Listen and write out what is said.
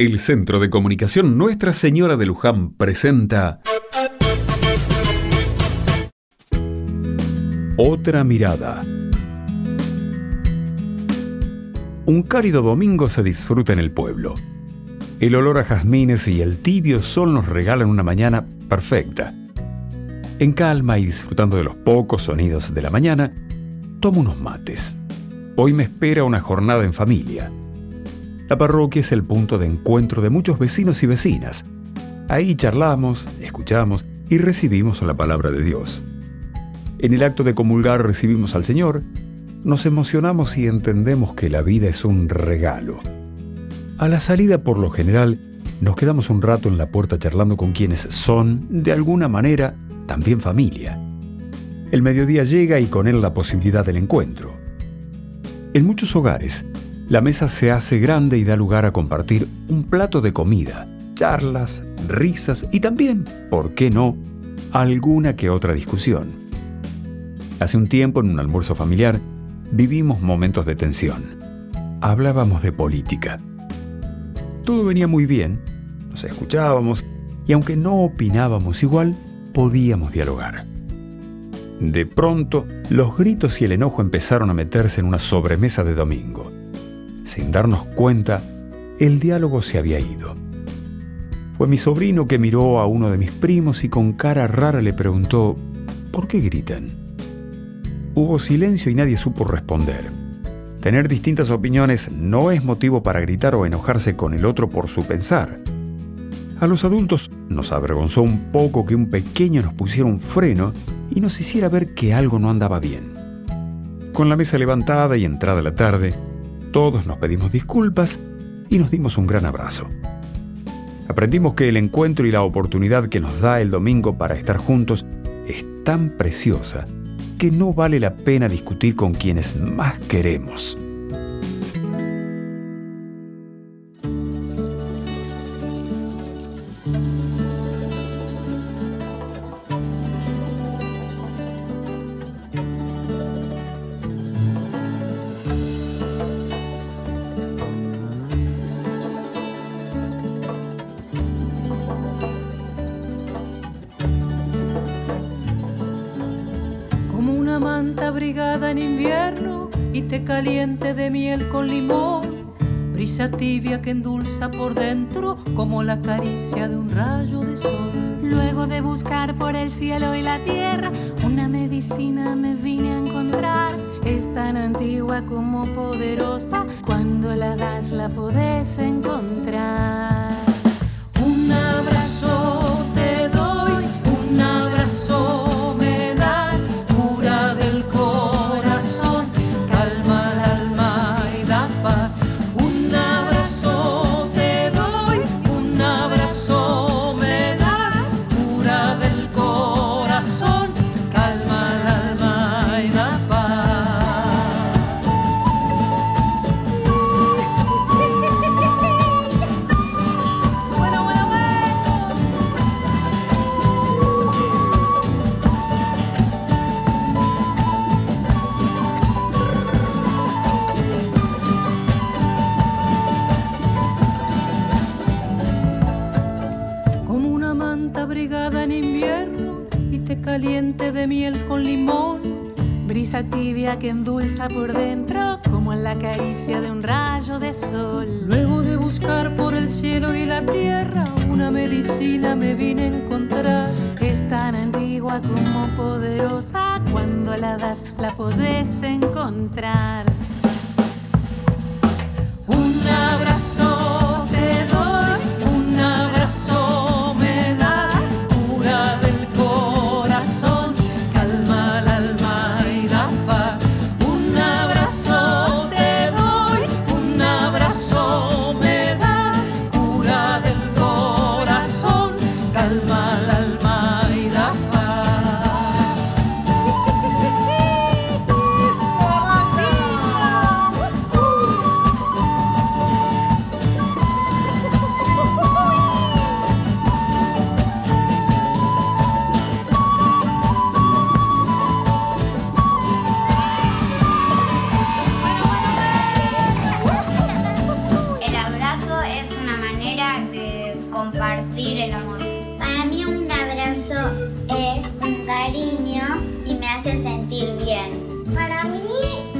El Centro de Comunicación Nuestra Señora de Luján presenta Otra mirada. Un cálido domingo se disfruta en el pueblo. El olor a jazmines y el tibio sol nos regalan una mañana perfecta. En calma y disfrutando de los pocos sonidos de la mañana, tomo unos mates. Hoy me espera una jornada en familia. La parroquia es el punto de encuentro de muchos vecinos y vecinas. Ahí charlamos, escuchamos y recibimos la palabra de Dios. En el acto de comulgar recibimos al Señor, nos emocionamos y entendemos que la vida es un regalo. A la salida, por lo general, nos quedamos un rato en la puerta charlando con quienes son, de alguna manera, también familia. El mediodía llega y con él la posibilidad del encuentro. En muchos hogares, la mesa se hace grande y da lugar a compartir un plato de comida, charlas, risas y también, ¿por qué no?, alguna que otra discusión. Hace un tiempo, en un almuerzo familiar, vivimos momentos de tensión. Hablábamos de política. Todo venía muy bien, nos escuchábamos y aunque no opinábamos igual, podíamos dialogar. De pronto, los gritos y el enojo empezaron a meterse en una sobremesa de domingo. Sin darnos cuenta, el diálogo se había ido. Fue mi sobrino que miró a uno de mis primos y con cara rara le preguntó, ¿por qué gritan? Hubo silencio y nadie supo responder. Tener distintas opiniones no es motivo para gritar o enojarse con el otro por su pensar. A los adultos nos avergonzó un poco que un pequeño nos pusiera un freno y nos hiciera ver que algo no andaba bien. Con la mesa levantada y entrada la tarde, todos nos pedimos disculpas y nos dimos un gran abrazo. Aprendimos que el encuentro y la oportunidad que nos da el domingo para estar juntos es tan preciosa que no vale la pena discutir con quienes más queremos. Abrigada en invierno y te caliente de miel con limón. Brisa tibia que endulza por dentro como la caricia de un rayo de sol. Luego de buscar por el cielo y la tierra, una medicina me vine a encontrar. Es tan antigua como poderosa, cuando la das la podés encontrar. En invierno y te caliente de miel con limón. Brisa tibia que endulza por dentro como en la caricia de un rayo de sol. Luego de buscar por el cielo y la tierra una medicina me vine a encontrar. Es tan antigua como poderosa, cuando la das la podés encontrar. Compartir el amor. Para mí un abrazo es un cariño y me hace sentir bien. Para mí